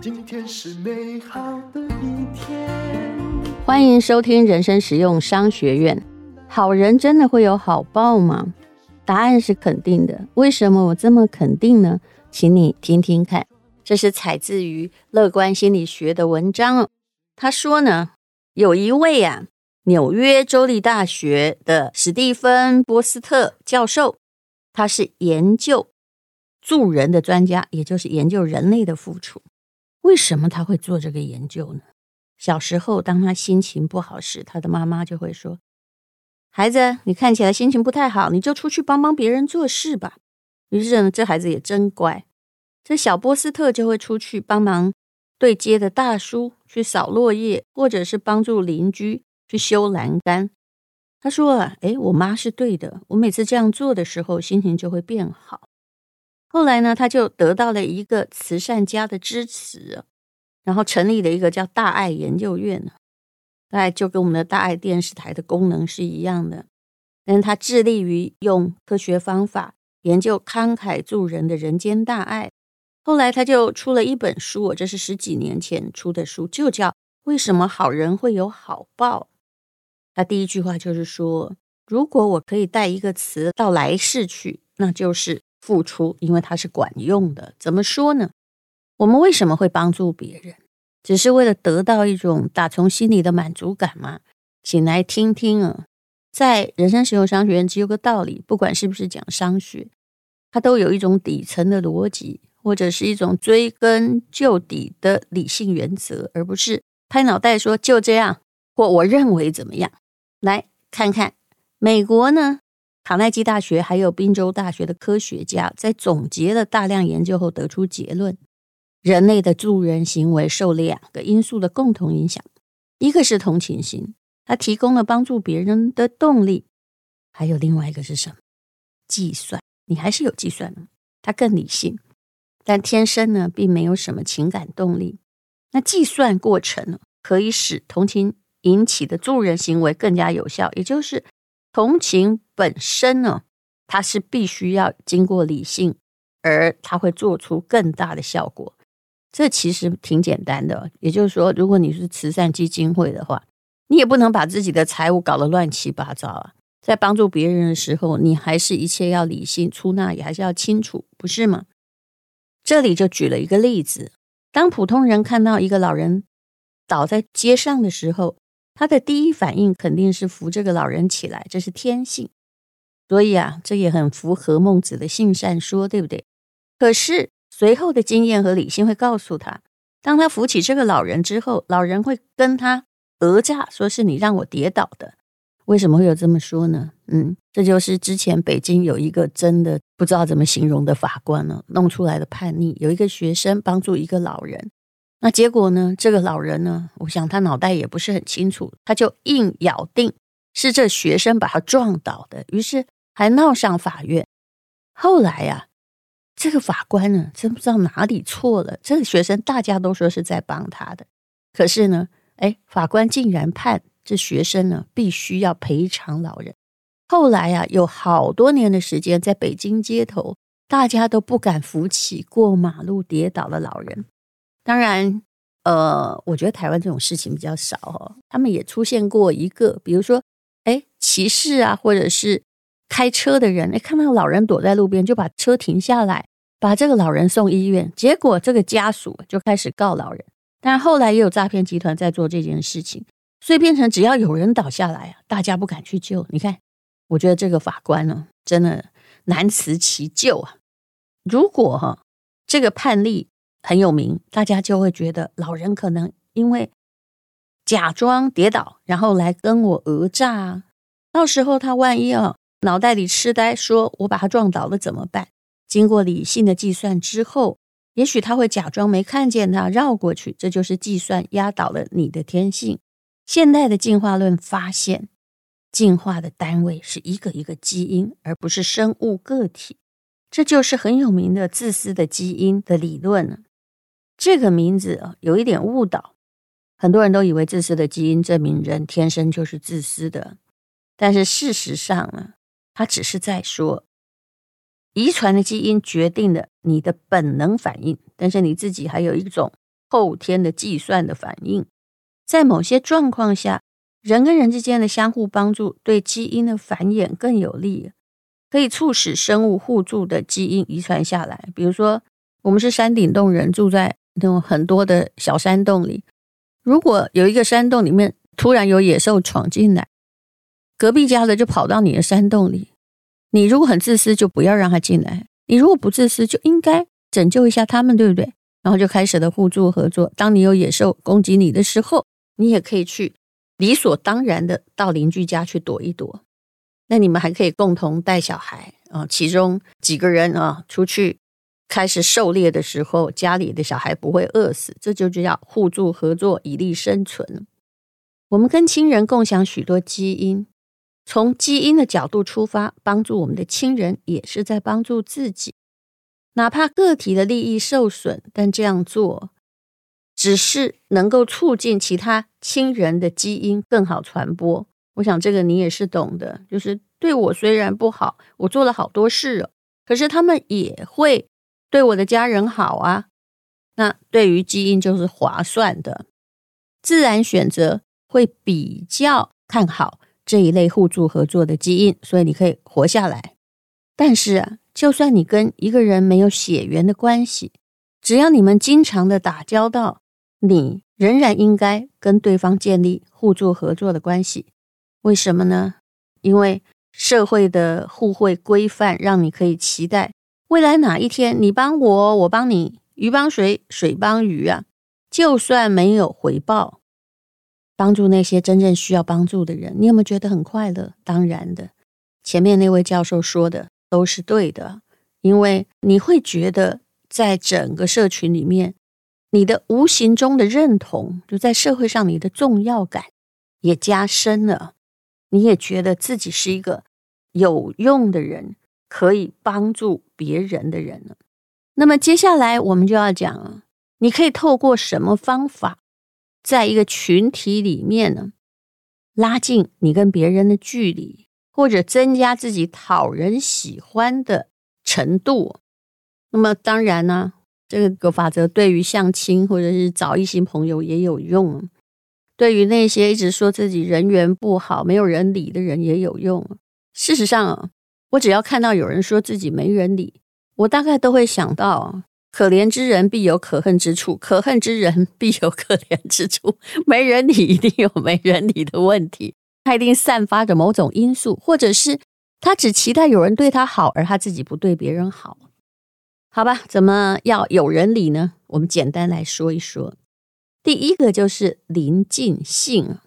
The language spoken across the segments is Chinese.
今天是美好的一天。欢迎收听人生实用商学院。好人真的会有好报吗？答案是肯定的。为什么我这么肯定呢？请你听听看。这是采自于乐观心理学的文章。他说呢，有一位啊，纽约州立大学的史蒂芬·波斯特教授，他是研究助人的专家，也就是研究人类的付出。为什么他会做这个研究呢？小时候，当他心情不好时，他的妈妈就会说：“孩子，你看起来心情不太好，你就出去帮帮别人做事吧。”于是呢，这孩子也真乖。这小波斯特就会出去帮忙对接的大叔去扫落叶，或者是帮助邻居去修栏杆。他说：“啊，诶，我妈是对的，我每次这样做的时候，心情就会变好。”后来呢，他就得到了一个慈善家的支持，然后成立了一个叫大爱研究院，大概就跟我们的大爱电视台的功能是一样的。但他致力于用科学方法研究慷慨助人的人间大爱。后来他就出了一本书，我这是十几年前出的书，就叫《为什么好人会有好报》。他第一句话就是说：“如果我可以带一个词到来世去，那就是。”付出，因为它是管用的。怎么说呢？我们为什么会帮助别人？只是为了得到一种打从心里的满足感吗？请来听听啊，在人生实用商学院只有个道理，不管是不是讲商学，它都有一种底层的逻辑，或者是一种追根究底的理性原则，而不是拍脑袋说就这样，或我认为怎么样。来看看美国呢？卡耐基大学还有宾州大学的科学家在总结了大量研究后得出结论：人类的助人行为受两个因素的共同影响，一个是同情心，它提供了帮助别人的动力；还有另外一个是什么？计算，你还是有计算的，它更理性，但天生呢并没有什么情感动力。那计算过程呢，可以使同情引起的助人行为更加有效，也就是。同情本身呢，它是必须要经过理性，而它会做出更大的效果。这其实挺简单的。也就是说，如果你是慈善基金会的话，你也不能把自己的财务搞得乱七八糟啊。在帮助别人的时候，你还是一切要理性，出纳也还是要清楚，不是吗？这里就举了一个例子：当普通人看到一个老人倒在街上的时候。他的第一反应肯定是扶这个老人起来，这是天性。所以啊，这也很符合孟子的性善说，对不对？可是随后的经验和理性会告诉他，当他扶起这个老人之后，老人会跟他讹诈，说是你让我跌倒的。为什么会有这么说呢？嗯，这就是之前北京有一个真的不知道怎么形容的法官呢，弄出来的叛逆。有一个学生帮助一个老人。那结果呢？这个老人呢，我想他脑袋也不是很清楚，他就硬咬定是这学生把他撞倒的，于是还闹上法院。后来呀、这个法官呢，真不知道哪里错了。这个学生大家都说是在帮他的，可是呢，哎，法官竟然判这学生呢必须要赔偿老人。后来呀、有好多年的时间，在北京街头，大家都不敢扶起过马路跌倒的老人。当然，呃，我觉得台湾这种事情比较少哦。他们也出现过一个，比如说，哎，骑士啊，或者是开车的人，哎，看到老人躲在路边，就把车停下来，把这个老人送医院。结果这个家属就开始告老人。但后来也有诈骗集团在做这件事情，所以变成只要有人倒下来啊，大家不敢去救。你看，我觉得这个法官呢，真的难辞其咎啊。如果哈，这个判例。很有名，大家就会觉得老人可能因为假装跌倒，然后来跟我讹诈啊。到时候他万一啊脑袋里痴呆，说我把他撞倒了怎么办？经过理性的计算之后，也许他会假装没看见他绕过去，这就是计算压倒了你的天性。现代的进化论发现，进化的单位是一个一个基因，而不是生物个体。这就是很有名的自私的基因的理论了。这个名字，有一点误导，很多人都以为自私的基因证明人天生就是自私的，但是事实上呢，他只是在说，遗传的基因决定了你的本能反应，但是你自己还有一种后天的计算的反应。在某些状况下，人跟人之间的相互帮助对基因的繁衍更有利，可以促使生物互助的基因遗传下来。比如说，我们是山顶洞人，住在那种很多的小山洞里。如果有一个山洞里面突然有野兽闯进来，隔壁家的就跑到你的山洞里。你如果很自私，就不要让他进来；你如果不自私，就应该拯救一下他们，对不对？然后就开始了互助合作。当你有野兽攻击你的时候，你也可以去理所当然的到邻居家去躲一躲。那你们还可以共同带小孩啊，其中几个人啊出去开始狩猎的时候，家里的小孩不会饿死，这就叫互助合作，以利生存。我们跟亲人共享许多基因。从基因的角度出发，帮助我们的亲人，也是在帮助自己。哪怕个体的利益受损，但这样做只是能够促进其他亲人的基因更好传播。我想这个你也是懂的，就是对我虽然不好，我做了好多事哦，可是他们也会对我的家人好啊。那对于基因就是划算的，自然选择会比较看好。这一类互助合作的基因，所以你可以活下来。但是啊，就算你跟一个人没有血缘的关系，只要你们经常的打交道，你仍然应该跟对方建立互助合作的关系。为什么呢？因为社会的互惠规范，让你可以期待未来哪一天你帮我，我帮你，鱼帮水，水帮鱼啊。就算没有回报。帮助那些真正需要帮助的人，你有没有觉得很快乐？当然的，前面那位教授说的都是对的，因为你会觉得在整个社群里面，你的无形中的认同，就在社会上你的重要感也加深了，你也觉得自己是一个有用的人，可以帮助别人的人了。那么接下来我们就要讲了，你可以透过什么方法？在一个群体里面呢，拉近你跟别人的距离，或者增加自己讨人喜欢的程度。那么当然呢，这个法则对于相亲或者是找异性朋友也有用，对于那些一直说自己人缘不好、没有人理的人也有用。事实上啊，我只要看到有人说自己没人理，我大概都会想到。可怜之人必有可恨之处，可恨之人必有可怜之处。没人理一定有没人理的问题，他一定散发着某种因素，或者是他只期待有人对他好，而他自己不对别人好。好吧，怎么要有人理呢？我们简单来说一说。第一个就是邻近性，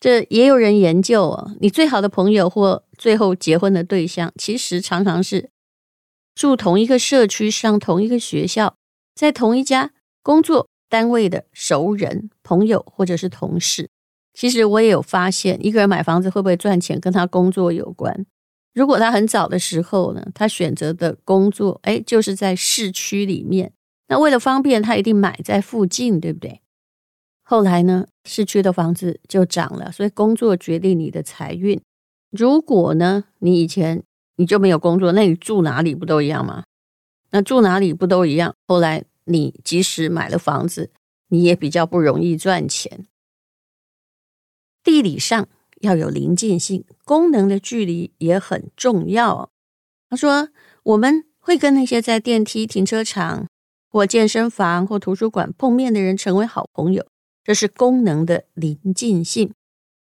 这也有人研究哦。你最好的朋友或最后结婚的对象，其实常常是。住同一个社区，上同一个学校，在同一家工作单位的熟人、朋友或者是同事，其实我也有发现，一个人买房子会不会赚钱，跟他工作有关。如果他很早的时候呢，他选择的工作，哎，就是在市区里面，那为了方便，他一定买在附近，对不对？后来呢，市区的房子就涨了，所以工作决定你的财运。如果呢，你以前你就没有工作，那你住哪里不都一样吗？那住哪里不都一样？后来你即使买了房子，你也比较不容易赚钱。地理上要有邻近性，功能的距离也很重要。他说，我们会跟那些在电梯、停车场或健身房或图书馆碰面的人成为好朋友，这是功能的邻近性。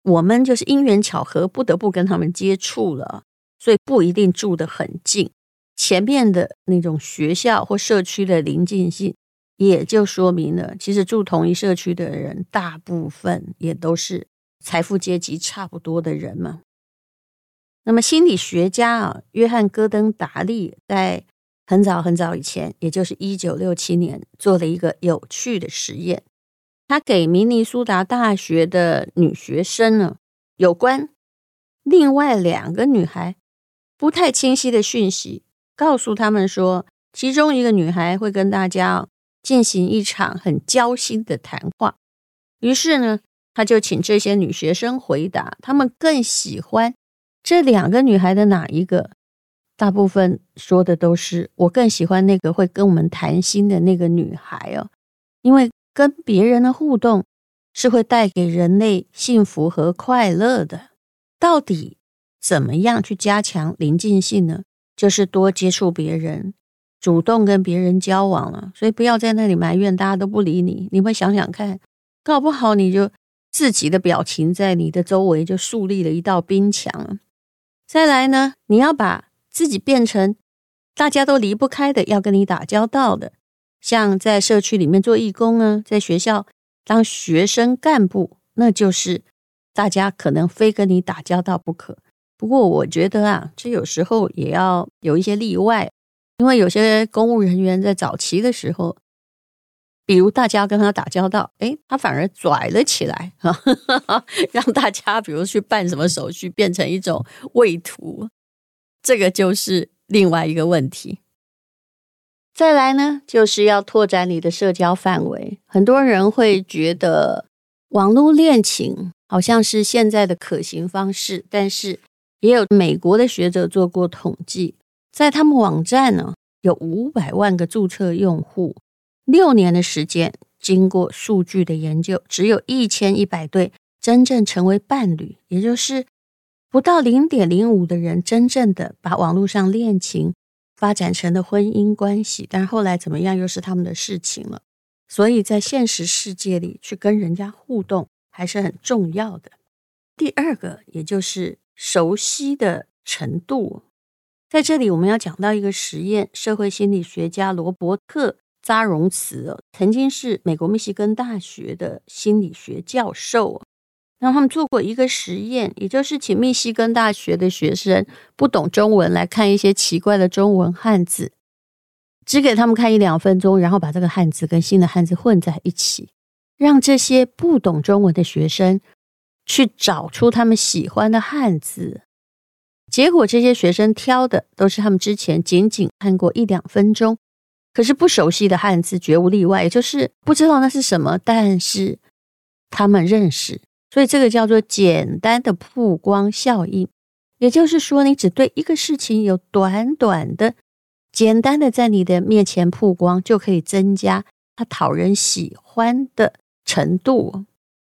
我们就是因缘巧合，不得不跟他们接触了。所以不一定住得很近，前面的那种学校或社区的邻近性，也就说明了，其实住同一社区的人，大部分也都是财富阶级差不多的人嘛。那么心理学家啊，约翰·戈登·达利在很早很早以前，也就是一九六七年，做了一个有趣的实验，他给明尼苏达大学的女学生呢，有关另外两个女孩。不太清晰的讯息，告诉他们说，其中一个女孩会跟大家进行一场很交心的谈话。于是呢，他就请这些女学生回答，他们更喜欢这两个女孩的哪一个？大部分说的都是我更喜欢那个会跟我们谈心的那个女孩哦，因为跟别人的互动是会带给人类幸福和快乐的。到底怎么样去加强邻近性呢？就是多接触别人，主动跟别人交往了。所以不要在那里埋怨大家都不理你，你会想想看，搞不好你就自己的表情在你的周围就树立了一道冰墙。再来呢，你要把。自己变成大家都离不开的，要跟你打交道的，像在社区里面做义工啊，在学校当学生干部，那就是大家可能非跟你打交道不可。不过我觉得啊，这有时候也要有一些例外，因为有些公务人员在早期的时候，比如大家跟他打交道，诶，他反而拽了起来，让大家比如去办什么手续，变成一种畏途。这个就是另外一个问题。再来呢，就是要拓展你的社交范围。很多人会觉得网络恋情好像是现在的可行方式，但是也有美国的学者做过统计，在他们网站呢，有五百万个注册用户，六年的时间，经过数据的研究，只有一千一百对真正成为伴侣，也就是。不到零点零五的人，真正的把网络上恋情发展成了婚姻关系，但后来怎么样又是他们的事情了。所以在现实世界里去跟人家互动还是很重要的。第二个，也就是熟悉的程度，在这里我们要讲到一个实验，社会心理学家罗伯特·扎荣茨曾经是美国密西根大学的心理学教授。然后他们做过一个实验，也就是请密西根大学的学生不懂中文来看一些奇怪的中文汉字，只给他们看一两分钟，然后把这个汉字跟新的汉字混在一起，让这些不懂中文的学生去找出他们喜欢的汉字。结果这些学生挑的都是他们之前仅仅看过一两分钟，可是不熟悉的汉字，绝无例外，也就是不知道那是什么，但是他们认识。所以这个叫做简单的曝光效应，也就是说，你只对一个事情有短短的、简单的在你的面前曝光，就可以增加它讨人喜欢的程度。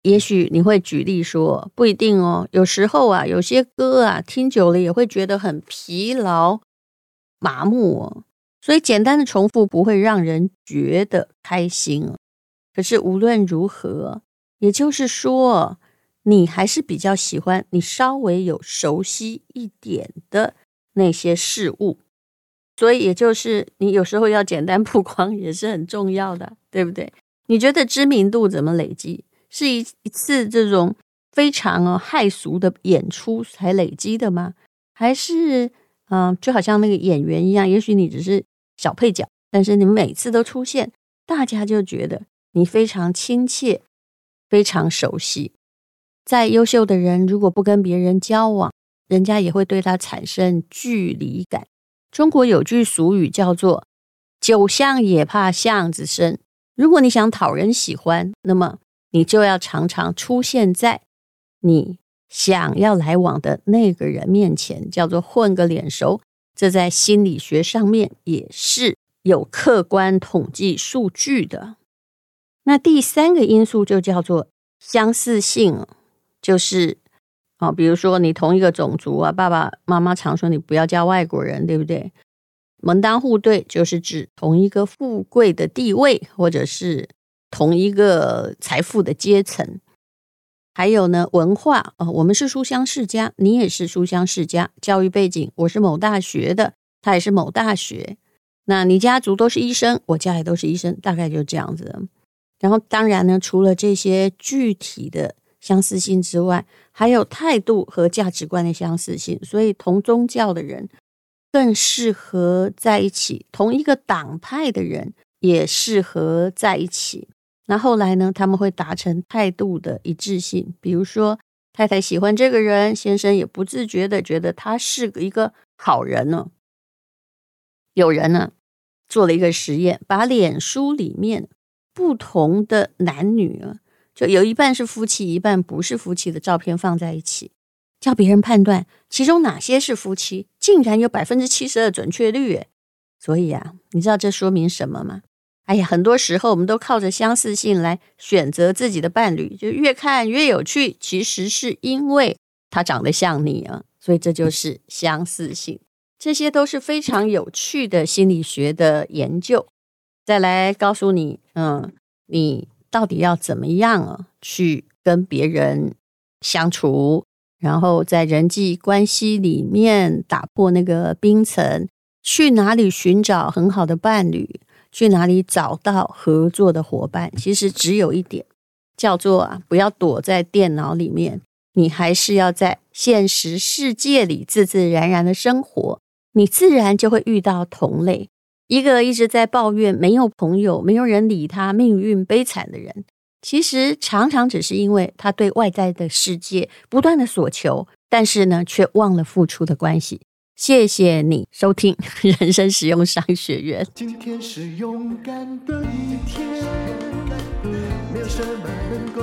也许你会举例说，不一定哦，有时候啊，有些歌啊，听久了也会觉得很疲劳、麻木哦。所以简单的重复不会让人觉得开心。可是无论如何，也就是说。你还是比较喜欢你稍微有熟悉一点的那些事物，所以也就是你有时候要简单曝光也是很重要的，对不对？你觉得知名度怎么累积？是一一次这种非常哦骇俗的演出才累积的吗？还是嗯、就好像那个演员一样，也许你只是小配角，但是你每次都出现，大家就觉得你非常亲切，非常熟悉。再优秀的人，如果不跟别人交往，人家也会对他产生距离感。中国有句俗语叫做“酒巷也怕巷子深”。如果你想讨人喜欢，那么你就要常常出现在你想要来往的那个人面前，叫做混个脸熟。这在心理学上面也是有客观统计数据的。那第三个因素就叫做相似性。就是，哦，比如说你同一个种族啊，爸爸妈妈常说你不要嫁外国人，对不对？门当户对就是指同一个富贵的地位，或者是同一个财富的阶层。还有呢，文化哦，我们是书香世家，你也是书香世家。教育背景，我是某大学的，他也是某大学。那你家族都是医生，我家也都是医生，大概就这样子。然后当然呢，除了这些具体的。相似性之外，还有态度和价值观的相似性，所以同宗教的人更适合在一起，同一个党派的人也适合在一起。那后来呢，他们会达成态度的一致性，比如说太太喜欢这个人，先生也不自觉的觉得他是一个好人呢。有人呢做了一个实验，把脸书里面不同的男女啊。就有一半是夫妻，一半不是夫妻的照片放在一起，叫别人判断其中哪些是夫妻，竟然有百分之七十二准确率。诶，所以啊，你知道这说明什么吗？哎呀，很多时候我们都靠着相似性来选择自己的伴侣，就越看越有趣。其实是因为他长得像你啊，所以这就是相似性。这些都是非常有趣的心理学的研究。再来告诉你，嗯，你到底要怎么样啊，去跟别人相处，然后在人际关系里面打破那个冰层，去哪里寻找很好的伴侣？去哪里找到合作的伙伴？其实只有一点，叫做啊，不要躲在电脑里面，你还是要在现实世界里自自然然的生活，你自然就会遇到同类。一个一直在抱怨没有朋友、没有人理他、命运悲惨的人，其实常常只是因为他对外在的世界不断的索求，但是呢，却忘了付出的关系。谢谢你收听 人生实用商学院。今天是勇敢的一天，没有什么能够